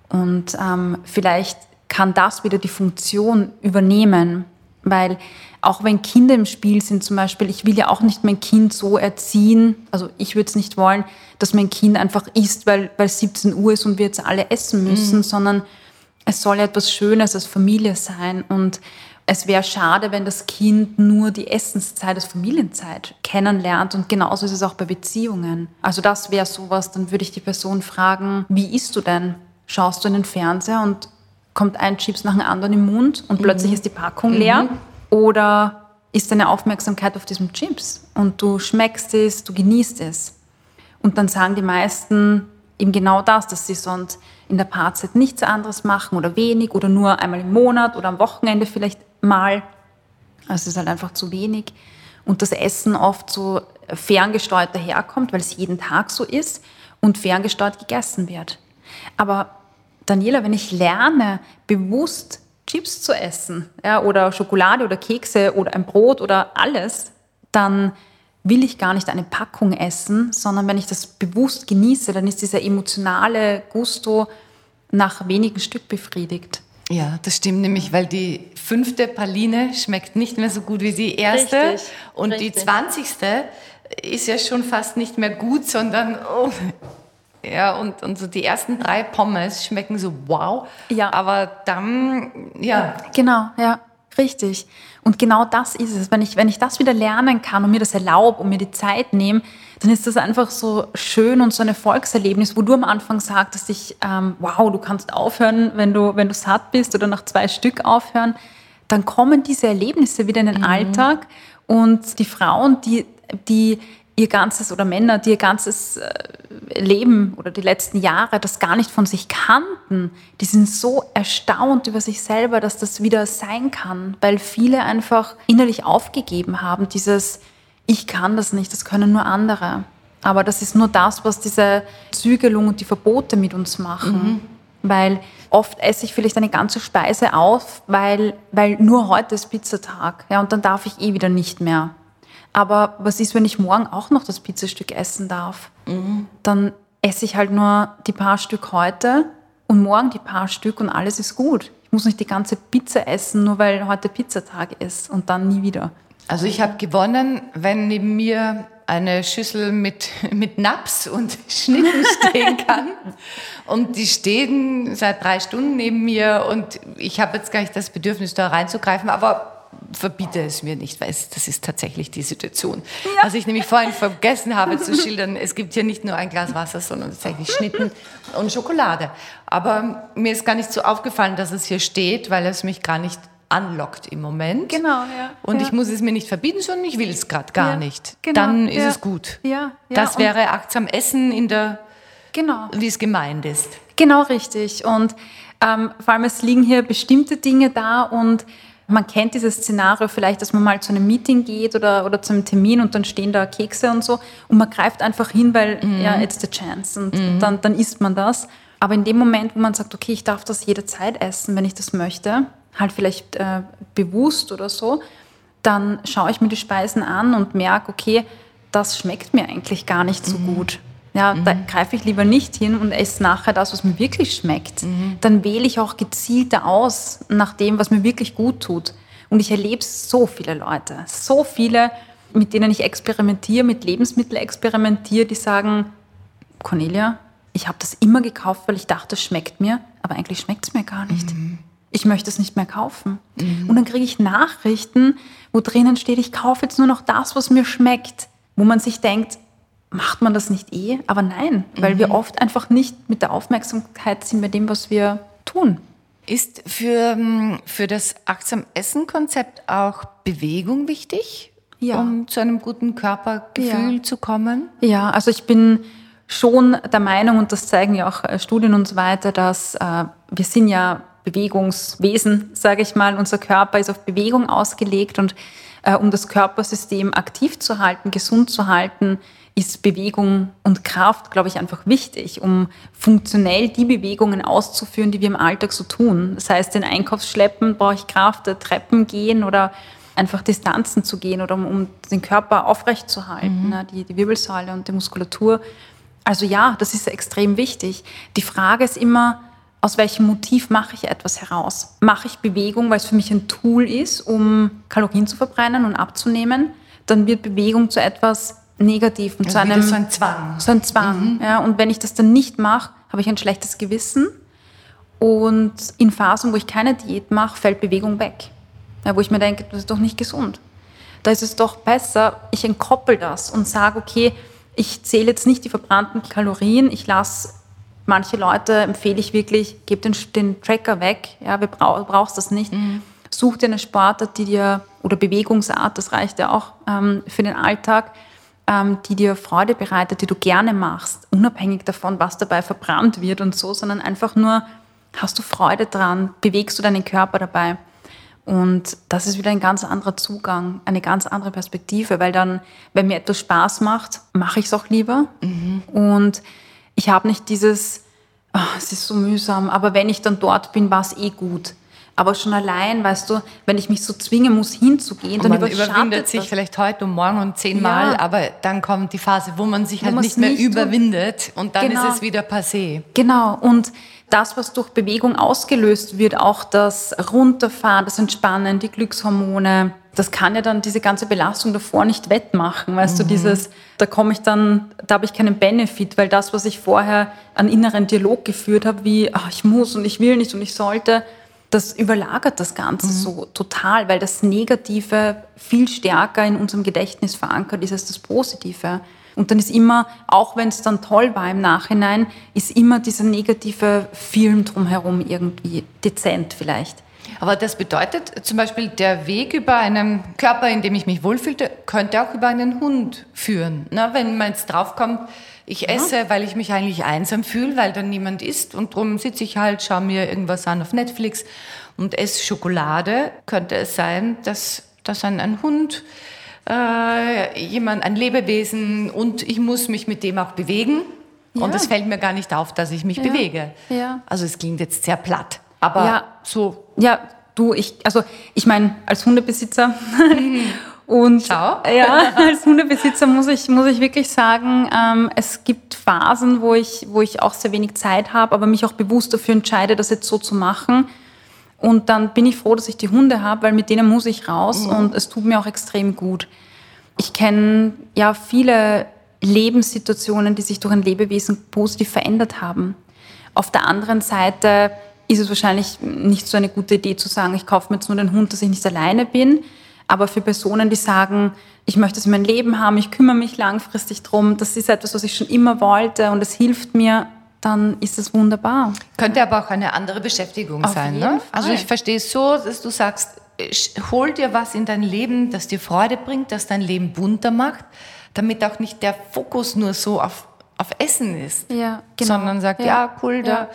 Und ähm, vielleicht kann das wieder die Funktion übernehmen, weil auch wenn Kinder im Spiel sind zum Beispiel, ich will ja auch nicht mein Kind so erziehen, also ich würde es nicht wollen, dass mein Kind einfach isst, weil, weil 17 Uhr ist und wir jetzt alle essen müssen, mhm. sondern es soll ja etwas Schönes als Familie sein und es wäre schade, wenn das Kind nur die Essenszeit als Familienzeit kennenlernt und genauso ist es auch bei Beziehungen. Also das wäre sowas, dann würde ich die Person fragen, wie isst du denn? Schaust du in den Fernseher und kommt ein Chips nach dem anderen im Mund und mhm. plötzlich ist die Packung leer? Mhm. Oder ist deine Aufmerksamkeit auf diesem Chips und du schmeckst es, du genießt es? Und dann sagen die meisten eben genau das, dass sie sonst in der Paarzeit nichts anderes machen oder wenig oder nur einmal im Monat oder am Wochenende vielleicht mal. Also es ist halt einfach zu wenig. Und das Essen oft so ferngesteuert daherkommt, weil es jeden Tag so ist und ferngesteuert gegessen wird. Aber Daniela, wenn ich lerne, bewusst Chips zu essen ja, oder Schokolade oder Kekse oder ein Brot oder alles, dann will ich gar nicht eine Packung essen, sondern wenn ich das bewusst genieße, dann ist dieser emotionale Gusto nach wenigen Stück befriedigt. Ja, das stimmt nämlich, weil die fünfte Praline schmeckt nicht mehr so gut wie die erste richtig, und richtig. die zwanzigste ist ja schon fast nicht mehr gut, sondern oh, ja, und, und so die ersten drei Pommes schmecken so wow. Ja. Aber dann, ja. Genau, ja, richtig. Und genau das ist es. Wenn ich, wenn ich das wieder lernen kann und mir das erlaube und mir die Zeit nehme, dann ist das einfach so schön und so ein Erfolgserlebnis, wo du am Anfang sagtest, ich, ähm, wow, du kannst aufhören, wenn du, wenn du satt bist oder nach zwei Stück aufhören. Dann kommen diese Erlebnisse wieder in den mhm. Alltag und die Frauen, die, die ihr ganzes oder Männer, die ihr ganzes äh, Leben oder die letzten Jahre das gar nicht von sich kannten, die sind so erstaunt über sich selber, dass das wieder sein kann, weil viele einfach innerlich aufgegeben haben, dieses ich kann das nicht, das können nur andere. Aber das ist nur das, was diese Zügelung und die Verbote mit uns machen. Mhm. Weil oft esse ich vielleicht eine ganze Speise auf, weil, weil nur heute ist Pizzatag. Ja, und dann darf ich eh wieder nicht mehr. Aber was ist, wenn ich morgen auch noch das Pizzastück essen darf? Mhm. Dann esse ich halt nur die paar Stück heute und morgen die paar Stück und alles ist gut. Ich muss nicht die ganze Pizza essen, nur weil heute Pizzatag ist und dann nie wieder. Also ich habe gewonnen, wenn neben mir eine Schüssel mit, mit Naps und Schnitten stehen kann. Und die stehen seit drei Stunden neben mir und ich habe jetzt gar nicht das Bedürfnis, da reinzugreifen, aber verbiete es mir nicht, weil es, das ist tatsächlich die Situation. Ja. Was ich nämlich vorhin vergessen habe zu schildern, es gibt hier nicht nur ein Glas Wasser, sondern tatsächlich Schnitten und Schokolade. Aber mir ist gar nicht so aufgefallen, dass es hier steht, weil es mich gar nicht anlockt im Moment. Genau, ja. Und ja. ich muss es mir nicht verbieten, sondern ich will es gerade gar ja, nicht. Genau, Dann ist ja. es gut. Ja. Das wäre achtsam Essen in der, genau. wie es gemeint ist. Genau richtig. Und ähm, vor allem es liegen hier bestimmte Dinge da und man kennt dieses Szenario vielleicht, dass man mal zu einem Meeting geht oder, oder zu einem Termin und dann stehen da Kekse und so und man greift einfach hin, weil mhm. ja, it's the chance und mhm. dann, dann isst man das. Aber in dem Moment, wo man sagt, okay, ich darf das jederzeit essen, wenn ich das möchte, halt vielleicht äh, bewusst oder so, dann schaue ich mir die Speisen an und merke, okay, das schmeckt mir eigentlich gar nicht so mhm. gut. Ja, mhm. da greife ich lieber nicht hin und esse nachher das, was mir wirklich schmeckt. Mhm. Dann wähle ich auch gezielter aus nach dem, was mir wirklich gut tut. Und ich erlebe so viele Leute, so viele, mit denen ich experimentiere, mit Lebensmitteln experimentiere, die sagen, Cornelia, ich habe das immer gekauft, weil ich dachte, es schmeckt mir, aber eigentlich schmeckt es mir gar nicht. Mhm. Ich möchte es nicht mehr kaufen. Mhm. Und dann kriege ich Nachrichten, wo drinnen steht, ich kaufe jetzt nur noch das, was mir schmeckt. Wo man sich denkt, macht man das nicht eh? Aber nein, weil mhm. wir oft einfach nicht mit der Aufmerksamkeit sind bei dem, was wir tun. Ist für, ähm, für das achtsam Essen-Konzept auch Bewegung wichtig, ja. um zu einem guten Körpergefühl Ja. zu kommen? Ja, also ich bin schon der Meinung, und das zeigen ja auch äh, Studien und so weiter, dass äh, wir sind ja Bewegungswesen, sage ich mal. Unser Körper ist auf Bewegung ausgelegt und äh, um das Körpersystem aktiv zu halten, gesund zu halten, ist Bewegung und Kraft, glaube ich, einfach wichtig, um funktionell die Bewegungen auszuführen, die wir im Alltag so tun. Das heißt, den Einkaufsschleppen brauche ich Kraft, Treppen gehen oder einfach Distanzen zu gehen oder um, um den Körper aufrecht zu halten, ne, die, die Wirbelsäule und die Muskulatur. Also ja, das ist extrem wichtig. Die Frage ist immer, aus welchem Motiv mache ich etwas heraus? Mache ich Bewegung, weil es für mich ein Tool ist, um Kalorien zu verbrennen und abzunehmen? Dann wird Bewegung zu etwas Negativen, zu Also einem wieder so ein Zwang. so ein Zwang. Ja, und wenn ich das dann nicht mache, habe ich ein schlechtes Gewissen. Und in Phasen, wo ich keine Diät mache, fällt Bewegung weg. Ja, wo ich mir denke, das ist doch nicht gesund. Da ist es doch besser, ich entkoppel das und sage, okay, ich zähle jetzt nicht die verbrannten Kalorien, ich lasse manche Leute, empfehle ich wirklich, gib den, den Tracker weg, ja, wir brauch, du brauchst das nicht. Such dir eine Sportart, die dir, oder Bewegungsart, das reicht ja auch ähm, für den Alltag, die dir Freude bereitet, die du gerne machst, unabhängig davon, was dabei verbrannt wird und so, sondern einfach nur, hast du Freude dran, bewegst du deinen Körper dabei. Und das ist wieder ein ganz anderer Zugang, eine ganz andere Perspektive, weil dann, wenn mir etwas Spaß macht, mache ich es auch lieber. Und ich habe nicht dieses, "Ah, es ist so mühsam, aber wenn ich dann dort bin, war es eh gut. Aber schon allein, weißt du, wenn ich mich so zwingen muss, hinzugehen, dann Und man überschattet überwindet sich das. vielleicht heute und morgen und zehnmal, Ja. aber dann kommt die Phase, wo man sich halt nicht mehr nicht überwindet und dann Genau. ist es wieder passé. Genau, und das, was durch Bewegung ausgelöst wird, auch das Runterfahren, das Entspannen, die Glückshormone, das kann ja dann diese ganze Belastung davor nicht wettmachen. Weißt du, dieses, da komme ich dann, da habe ich keinen Benefit, weil das, was ich vorher an inneren Dialog geführt habe, wie, ach, ich muss und ich will nicht und ich sollte, das überlagert das Ganze so total, weil das Negative viel stärker in unserem Gedächtnis verankert ist als das Positive. Und dann ist immer, auch wenn es dann toll war im Nachhinein, ist immer dieser negative Film drumherum irgendwie dezent vielleicht. Aber das bedeutet zum Beispiel, der Weg über einen Körper, in dem ich mich wohlfühlte, könnte auch über einen Hund führen. Na, wenn man jetzt draufkommt, ich esse, weil ich mich eigentlich einsam fühle, weil dann niemand isst und drum sitze ich halt, schaue mir irgendwas an auf Netflix und esse Schokolade, könnte es sein, dass, dass ein, ein Hund, äh, jemand, ein Lebewesen und ich muss mich mit dem auch bewegen. Ja. Und es fällt mir gar nicht auf, dass ich mich Ja. bewege. Ja. Also es klingt jetzt sehr platt. Aber Ja. so, Ja, du, ich, also ich meine, als Hundebesitzer und Schau. ja, als Hundebesitzer muss ich, muss ich wirklich sagen, ähm, es gibt Phasen, wo ich, wo ich auch sehr wenig Zeit habe, aber mich auch bewusst dafür entscheide, das jetzt so zu machen. Und dann bin ich froh, dass ich die Hunde habe, weil mit denen muss ich raus und es tut mir auch extrem gut. Ich kenne ja viele Lebenssituationen, die sich durch ein Lebewesen positiv verändert haben. Auf der anderen Seite ist es wahrscheinlich nicht so eine gute Idee zu sagen, ich kaufe mir jetzt nur den Hund, dass ich nicht alleine bin. Aber für Personen, die sagen, ich möchte es in mein Leben haben, ich kümmere mich langfristig drum, das ist etwas, was ich schon immer wollte und es hilft mir, dann ist es wunderbar. Könnte aber auch eine andere Beschäftigung Auf sein. Ne? Fall. Also ich verstehe es so, dass du sagst, sch- hol dir was in dein Leben, das dir Freude bringt, das dein Leben bunter macht, damit auch nicht der Fokus nur so auf, auf Essen ist, Ja, genau. sondern sagt, ja, Ja. cool, Ja. da,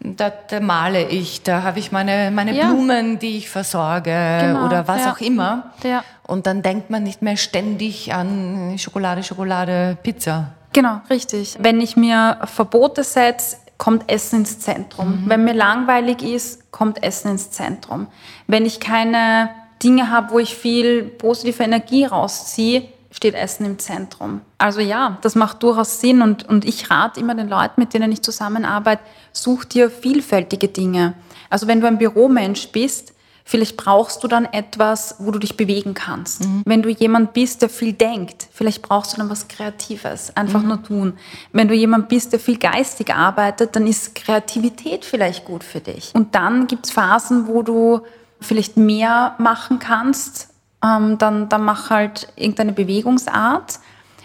da male ich, da habe ich meine, meine Ja. Blumen, die ich versorge Genau, oder was ja. auch immer. Ja. Und dann denkt man nicht mehr ständig an Schokolade, Schokolade, Pizza. Genau, richtig. Wenn ich mir Verbote setze, kommt Essen ins Zentrum. Wenn mir langweilig ist, kommt Essen ins Zentrum. Wenn ich keine Dinge habe, wo ich viel positive Energie rausziehe, steht Essen im Zentrum. Also ja, das macht durchaus Sinn und, und ich rate immer den Leuten, mit denen ich zusammenarbeite, such dir vielfältige Dinge. Also wenn du ein Büromensch bist, Vielleicht brauchst du dann etwas, wo du dich bewegen kannst. Wenn du jemand bist, der viel denkt, vielleicht brauchst du dann was Kreatives, einfach nur tun. Wenn du jemand bist, der viel geistig arbeitet, dann ist Kreativität vielleicht gut für dich. Und dann gibt's Phasen, wo du vielleicht mehr machen kannst, ähm, dann, dann mach halt irgendeine Bewegungsart.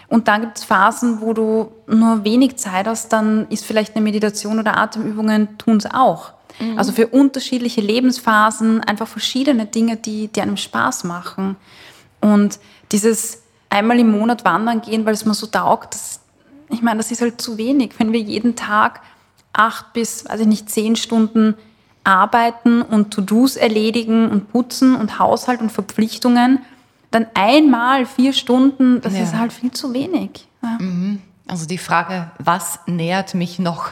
Und dann gibt's Phasen, wo du nur wenig Zeit hast, dann ist vielleicht eine Meditation oder Atemübungen tun's auch. Also für unterschiedliche Lebensphasen einfach verschiedene Dinge, die, die einem Spaß machen. Und dieses einmal im Monat wandern gehen, weil es mir so taugt, das, ich meine, das ist halt zu wenig. Wenn wir jeden Tag acht bis, weiß ich nicht, zehn Stunden arbeiten und To-Dos erledigen und putzen und Haushalt und Verpflichtungen, dann einmal vier Stunden, das Ja. ist halt viel zu wenig. Ja. Also die Frage, was nährt mich noch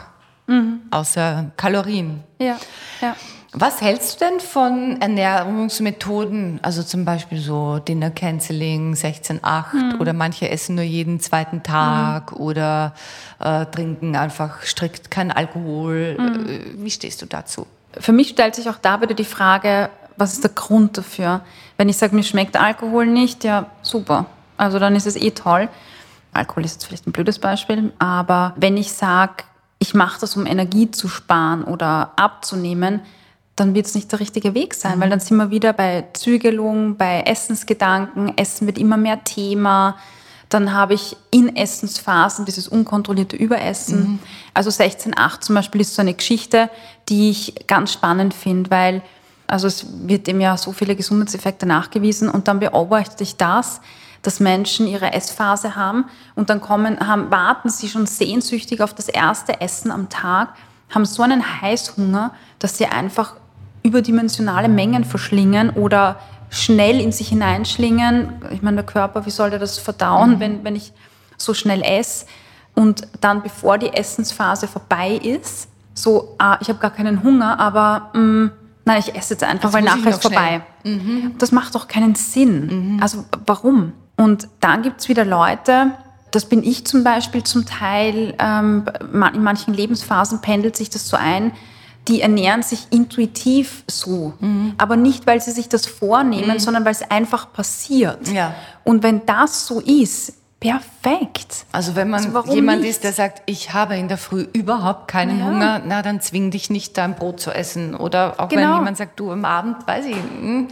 außer Kalorien? Ja, ja. Was hältst du denn von Ernährungsmethoden, also zum Beispiel so Dinner Canceling 16-8 oder manche essen nur jeden zweiten Tag oder äh, trinken einfach strikt kein Alkohol. Äh, Wie stehst du dazu? Für mich stellt sich auch da wieder die Frage, was ist der Grund dafür? Wenn ich sage, mir schmeckt Alkohol nicht, ja, super. Also dann ist es eh toll. Alkohol ist jetzt vielleicht ein blödes Beispiel, aber wenn ich sage, ich mache das, um Energie zu sparen oder abzunehmen, dann wird es nicht der richtige Weg sein, weil dann sind wir wieder bei Zügelung, bei Essensgedanken, Essen wird immer mehr Thema. Dann habe ich in Essensphasen dieses unkontrollierte Überessen. Also 16.8 zum Beispiel ist so eine Geschichte, die ich ganz spannend finde, weil also es wird dem ja so viele Gesundheitseffekte nachgewiesen und dann beobachte ich das, dass Menschen ihre Essphase haben und dann kommen, haben, warten sie schon sehnsüchtig auf das erste Essen am Tag, haben so einen Heißhunger, dass sie einfach überdimensionale Mengen verschlingen oder schnell in sich hineinschlingen. Ich meine, der Körper, wie soll der das verdauen, wenn, wenn ich so schnell esse? Und dann, bevor die Essensphase vorbei ist, so, ah, ich habe gar keinen Hunger, aber mh, nein, ich esse jetzt einfach, Das weil nachher ist vorbei. Das macht doch keinen Sinn. Also warum? Und dann gibt's wieder Leute, das bin ich zum Beispiel zum Teil, ähm, in manchen Lebensphasen pendelt sich das so ein, die ernähren sich intuitiv so. Aber nicht, weil sie sich das vornehmen, sondern weil es einfach passiert. Ja. Und wenn das so ist, perfekt. Also wenn man Also jemand nicht? ist, der sagt, ich habe in der Früh überhaupt keinen Ja. Hunger, na dann zwing dich nicht, dein Brot zu essen. Oder auch wenn Genau. jemand sagt, du am Abend, weiß ich, hm,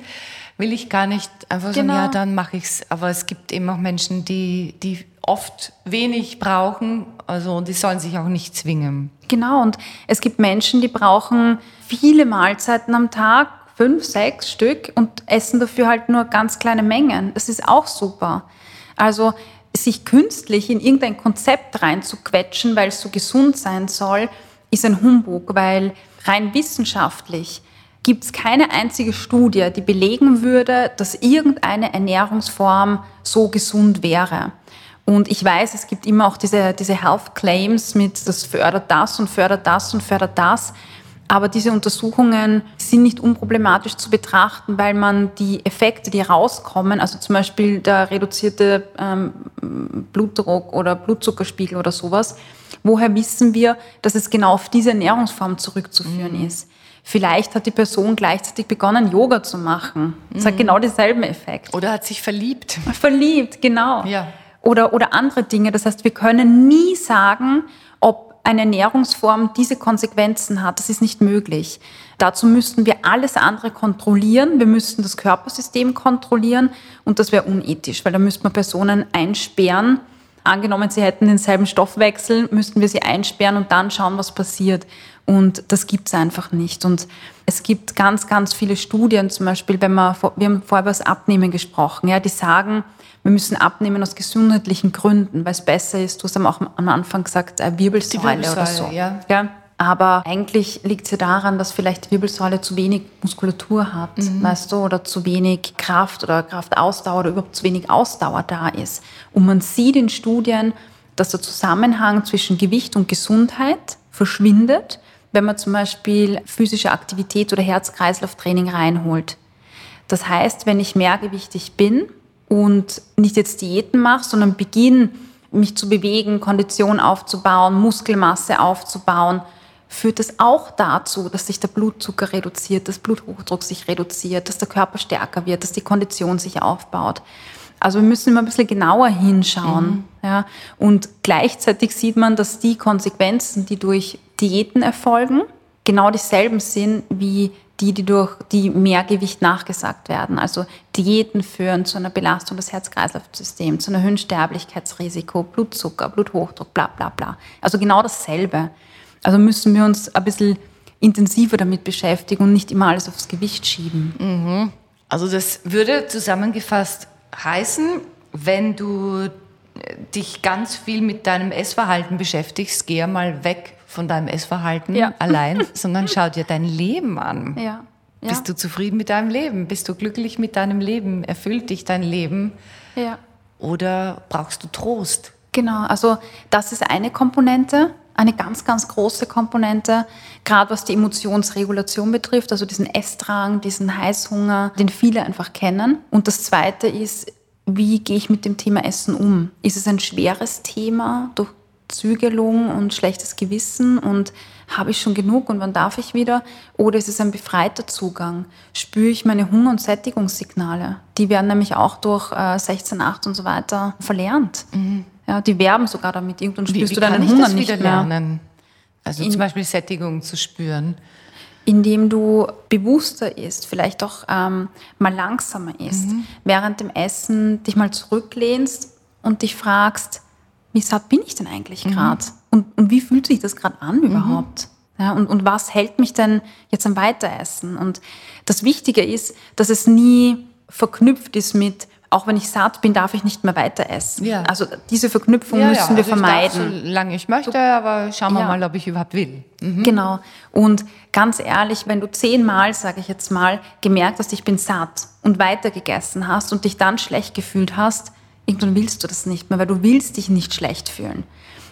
will ich gar nicht, einfach sagen, Genau. ja, dann mache ich's. Aber es gibt eben auch Menschen, die, die oft wenig brauchen, also und die sollen sich auch nicht zwingen. Genau, und es gibt Menschen, die brauchen viele Mahlzeiten am Tag, fünf, sechs Stück und essen dafür halt nur ganz kleine Mengen. Das ist auch super. Also sich künstlich in irgendein Konzept reinzuquetschen, weil es so gesund sein soll, ist ein Humbug, weil rein wissenschaftlich gibt es keine einzige Studie, die belegen würde, dass irgendeine Ernährungsform so gesund wäre. Und ich weiß, es gibt immer auch diese, diese Health Claims mit, das fördert das und fördert das und fördert das. Aber diese Untersuchungen sind nicht unproblematisch zu betrachten, weil man die Effekte, die rauskommen, also zum Beispiel der reduzierte ähm, Blutdruck oder Blutzuckerspiegel oder sowas, woher wissen wir, dass es genau auf diese Ernährungsform zurückzuführen mhm. ist? Vielleicht hat die Person gleichzeitig begonnen, Yoga zu machen. Das mhm. hat genau denselben Effekt. Oder hat sich verliebt. Verliebt, genau. Ja oder, oder andere Dinge. Das heißt, wir können nie sagen, ob eine Ernährungsform diese Konsequenzen hat. Das ist nicht möglich. Dazu müssten wir alles andere kontrollieren. Wir müssten das Körpersystem kontrollieren und das wäre unethisch, weil da müsste man Personen einsperren. Angenommen, sie hätten denselben Stoffwechsel, müssten wir sie einsperren und dann schauen, was passiert. Und das gibt es einfach nicht. Und es gibt ganz, ganz viele Studien, zum Beispiel, wenn man, wir haben vorher über das Abnehmen gesprochen, ja, die sagen, wir müssen abnehmen aus gesundheitlichen Gründen, weil es besser ist. Du hast auch am Anfang gesagt, äh, Wirbelsäule, Wirbelsäule, oder so. Ja. ja. Aber eigentlich liegt es ja daran, dass vielleicht die Wirbelsäule zu wenig Muskulatur hat, mhm. weißt du, oder zu wenig Kraft oder Kraftausdauer oder überhaupt zu wenig Ausdauer da ist. Und man sieht in Studien, dass der Zusammenhang zwischen Gewicht und Gesundheit verschwindet, wenn man zum Beispiel physische Aktivität oder Herz-Kreislauf-Training reinholt. Das heißt, wenn ich mehrgewichtig bin, und nicht jetzt Diäten mache, sondern beginne, mich zu bewegen, Kondition aufzubauen, Muskelmasse aufzubauen, führt es auch dazu, dass sich der Blutzucker reduziert, das Bluthochdruck sich reduziert, dass der Körper stärker wird, dass die Kondition sich aufbaut. Also wir müssen immer ein bisschen genauer hinschauen. Mhm. Ja. Und gleichzeitig sieht man, dass die Konsequenzen, die durch Diäten erfolgen, genau dieselben sind wie die, die durch die Mehrgewicht nachgesagt werden. Also Diäten führen zu einer Belastung des Herz-Kreislauf-Systems, zu einem erhöhten Sterblichkeitsrisiko, Blutzucker, Bluthochdruck, bla bla bla. Also genau dasselbe. Also müssen wir uns ein bisschen intensiver damit beschäftigen und nicht immer alles aufs Gewicht schieben. Mhm. Also das würde zusammengefasst heißen, wenn du dich ganz viel mit deinem Essverhalten beschäftigst, geh mal weg von deinem Essverhalten ja. allein, sondern schau dir dein Leben an. Ja. Ja. Bist du zufrieden mit deinem Leben? Bist du glücklich mit deinem Leben? Erfüllt dich dein Leben? Ja. Oder brauchst du Trost? Genau, also das ist eine Komponente, eine ganz, ganz große Komponente, gerade was die Emotionsregulation betrifft, also diesen Essdrang, diesen Heißhunger, den viele einfach kennen. Und das Zweite ist, wie gehe ich mit dem Thema Essen um? Ist es ein schweres Thema durch Zügelung und schlechtes Gewissen und habe ich schon genug und wann darf ich wieder? Oder ist es ein befreiter Zugang? Spüre ich meine Hunger- und Sättigungssignale? Die werden nämlich auch durch äh, 16.8 und so weiter verlernt. Mhm. Ja, die werben sogar damit. Irgendwann spürst wie, wie du deinen Hunger nicht mehr. Lernen? Also In, zum Beispiel Sättigung zu spüren indem du bewusster isst, vielleicht auch ähm, mal langsamer isst, mhm. während dem Essen dich mal zurücklehnst und dich fragst, wie satt bin ich denn eigentlich gerade? Mhm. Und, und, wie fühlt sich das gerade an überhaupt? Mhm. Ja, und, und was hält mich denn jetzt am Weiteressen? Und das Wichtige ist, dass es nie verknüpft ist mit, auch wenn ich satt bin, darf ich nicht mehr weiter essen. Ja. Also diese Verknüpfung ja, müssen ja. wir also vermeiden. Ich darf, solange ich möchte, aber schauen wir mal, ob ich überhaupt will. Mhm. Genau. Und ganz ehrlich, wenn du zehnmal, sage ich jetzt mal, gemerkt hast, ich bin satt und weiter gegessen hast und dich dann schlecht gefühlt hast, irgendwann willst du das nicht mehr, weil du willst dich nicht schlecht fühlen.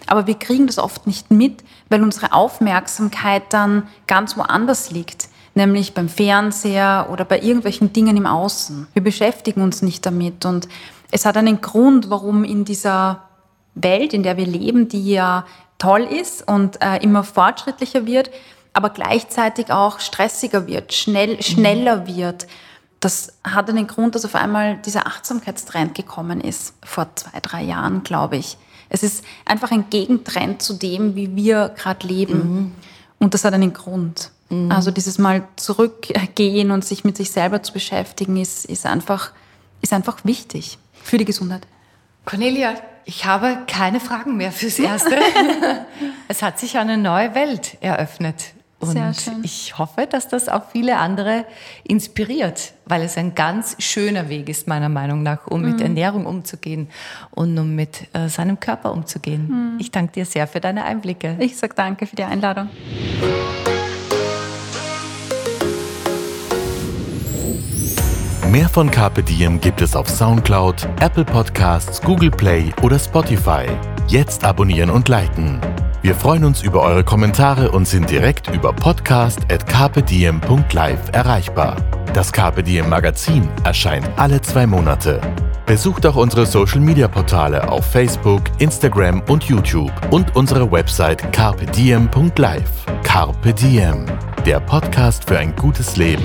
Aber wir kriegen das oft nicht mit, weil unsere Aufmerksamkeit dann ganz woanders liegt nämlich beim Fernseher oder bei irgendwelchen Dingen im Außen. Wir beschäftigen uns nicht damit und es hat einen Grund, warum in dieser Welt, in der wir leben, die ja toll ist und äh, immer fortschrittlicher wird, aber gleichzeitig auch stressiger wird, schnell, schneller wird. Das hat einen Grund, dass auf einmal dieser Achtsamkeitstrend gekommen ist, vor zwei, drei Jahren, glaube ich. Es ist einfach ein Gegentrend zu dem, wie wir gerade leben. Mhm. Und das hat einen Grund. Mhm. Also dieses Mal zurückgehen und sich mit sich selber zu beschäftigen, ist, ist, einfach, ist einfach wichtig für die Gesundheit. Cornelia, ich habe keine Fragen mehr fürs Erste. es hat sich eine neue Welt eröffnet. Und Sehr schön. ich hoffe, dass das auch viele andere inspiriert, weil es ein ganz schöner Weg ist, meiner Meinung nach, um Mhm. mit Ernährung umzugehen und um mit äh, seinem Körper umzugehen. Ich danke dir sehr für deine Einblicke. Ich sage danke für die Einladung. Mehr von Carpe Diem gibt es auf Soundcloud, Apple Podcasts, Google Play oder Spotify. Jetzt abonnieren und liken. Wir freuen uns über eure Kommentare und sind direkt über podcast.carpediem.live erreichbar. Das Diem Magazin erscheint alle zwei Monate. Besucht auch unsere Social Media Portale auf Facebook, Instagram und YouTube und unsere Website carpediem.live. Carpe Diem, der Podcast für ein gutes Leben.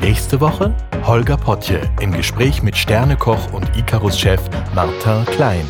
Nächste Woche Holger Potje im Gespräch mit Sternekoch und Icarus-Chef Martin Klein.